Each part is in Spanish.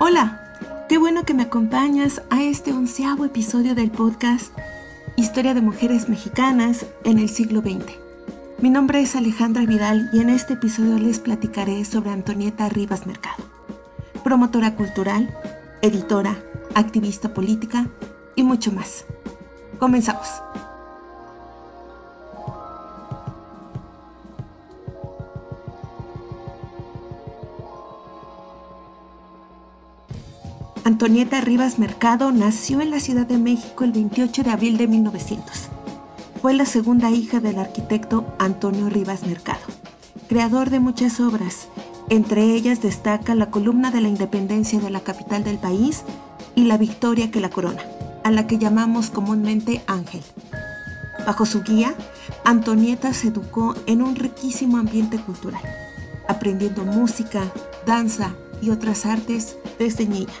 Hola, qué bueno que me acompañas a este onceavo episodio del podcast Historia de Mujeres Mexicanas en el siglo XX. Mi nombre es Alejandra Vidal y en este episodio les platicaré sobre Antonieta Rivas Mercado, promotora cultural, editora, activista política y mucho más. Comenzamos. Antonieta Rivas Mercado nació en la Ciudad de México el 28 de abril de 1900. Fue la segunda hija del arquitecto Antonio Rivas Mercado, creador de muchas obras. Entre ellas destaca la columna de la independencia de la capital del país y la victoria que la corona, a la que llamamos comúnmente Ángel. Bajo su guía, Antonieta se educó en un riquísimo ambiente cultural, aprendiendo música, danza y otras artes desde niña.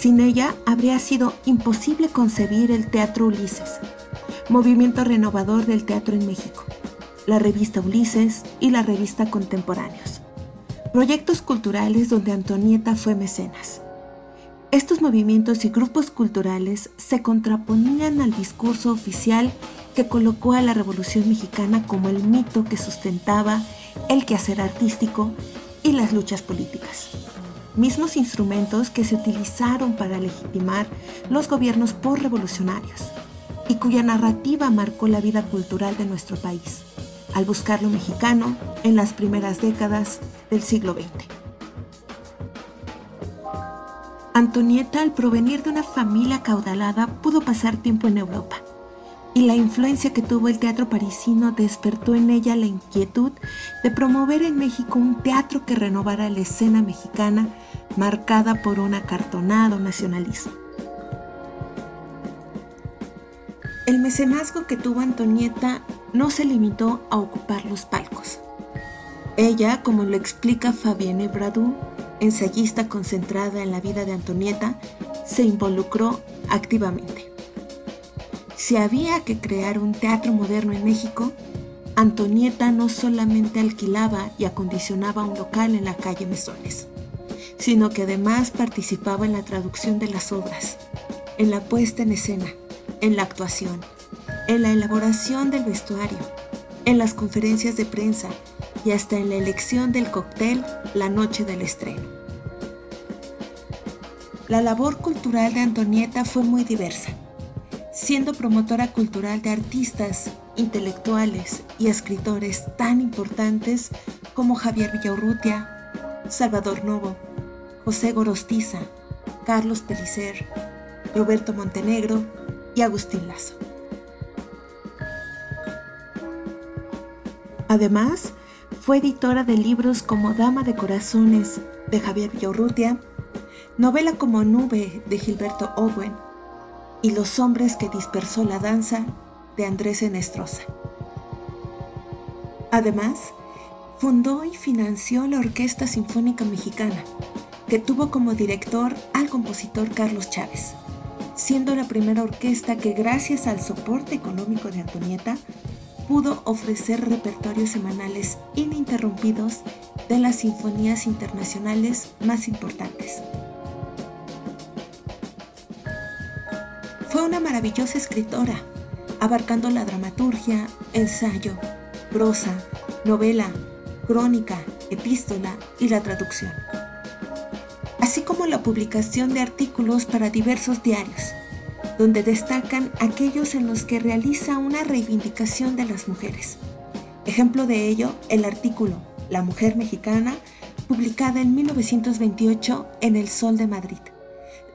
Sin ella habría sido imposible concebir el Teatro Ulises, movimiento renovador del teatro en México, la revista Ulises y la revista Contemporáneos, proyectos culturales donde Antonieta fue mecenas. Estos movimientos y grupos culturales se contraponían al discurso oficial que colocó a la Revolución Mexicana como el mito que sustentaba el quehacer artístico y las luchas políticas mismos instrumentos que se utilizaron para legitimar los gobiernos por revolucionarios y cuya narrativa marcó la vida cultural de nuestro país, al buscar lo mexicano en las primeras décadas del siglo XX. Antonieta, al provenir de una familia caudalada, pudo pasar tiempo en Europa y la influencia que tuvo el teatro parisino despertó en ella la inquietud de promover en México un teatro que renovara la escena mexicana marcada por un acartonado nacionalismo. El mecenazgo que tuvo Antonieta no se limitó a ocupar los palcos. Ella, como lo explica Fabienne Bradou, ensayista concentrada en la vida de Antonieta, se involucró activamente. Si había que crear un teatro moderno en México, Antonieta no solamente alquilaba y acondicionaba un local en la calle Mesones, sino que además participaba en la traducción de las obras, en la puesta en escena, en la actuación, en la elaboración del vestuario, en las conferencias de prensa y hasta en la elección del cóctel la noche del estreno. La labor cultural de Antonieta fue muy diversa siendo promotora cultural de artistas, intelectuales y escritores tan importantes como Javier Villaurrutia, Salvador Novo, José Gorostiza, Carlos Pellicer, Roberto Montenegro y Agustín Lazo. Además, fue editora de libros como Dama de Corazones de Javier Villaurrutia, novela como Nube de Gilberto Owen, y Los hombres que dispersó la danza de Andrés Enestrosa. Además, fundó y financió la Orquesta Sinfónica Mexicana, que tuvo como director al compositor Carlos Chávez, siendo la primera orquesta que gracias al soporte económico de Antonieta pudo ofrecer repertorios semanales ininterrumpidos de las sinfonías internacionales más importantes. Fue una maravillosa escritora, abarcando la dramaturgia, ensayo, prosa, novela, crónica, epístola y la traducción, así como la publicación de artículos para diversos diarios, donde destacan aquellos en los que realiza una reivindicación de las mujeres. Ejemplo de ello, el artículo La mujer mexicana, publicada en 1928 en El Sol de Madrid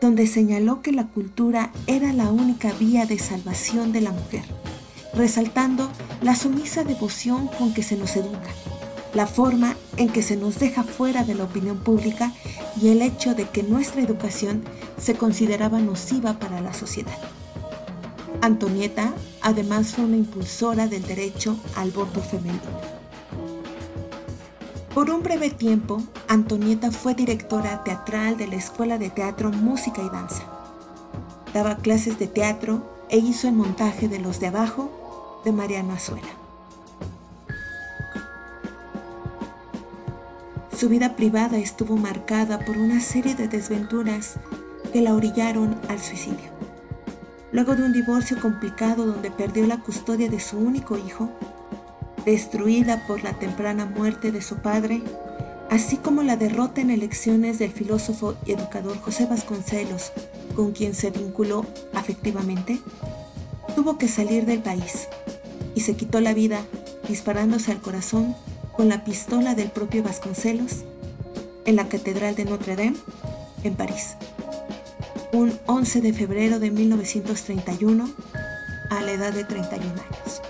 donde señaló que la cultura era la única vía de salvación de la mujer, resaltando la sumisa devoción con que se nos educa, la forma en que se nos deja fuera de la opinión pública y el hecho de que nuestra educación se consideraba nociva para la sociedad. Antonieta además fue una impulsora del derecho al voto femenino. Por un breve tiempo, Antonieta fue directora teatral de la Escuela de Teatro, Música y Danza. Daba clases de teatro e hizo el montaje de Los de Abajo de Mariano Azuela. Su vida privada estuvo marcada por una serie de desventuras que la orillaron al suicidio. Luego de un divorcio complicado donde perdió la custodia de su único hijo, destruida por la temprana muerte de su padre, así como la derrota en elecciones del filósofo y educador José Vasconcelos, con quien se vinculó afectivamente, tuvo que salir del país y se quitó la vida disparándose al corazón con la pistola del propio Vasconcelos en la Catedral de Notre Dame, en París, un 11 de febrero de 1931, a la edad de 31 años.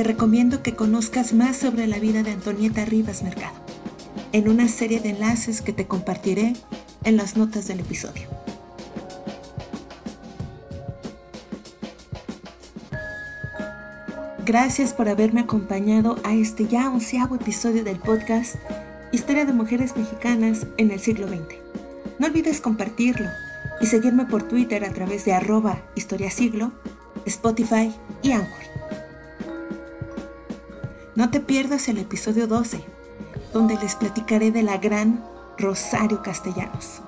Te recomiendo que conozcas más sobre la vida de Antonieta Rivas Mercado en una serie de enlaces que te compartiré en las notas del episodio. Gracias por haberme acompañado a este ya onceavo episodio del podcast Historia de Mujeres Mexicanas en el siglo XX. No olvides compartirlo y seguirme por Twitter a través de arroba historiasiglo, Spotify y Anchor. No te pierdas el episodio 12, donde les platicaré de la gran Rosario Castellanos.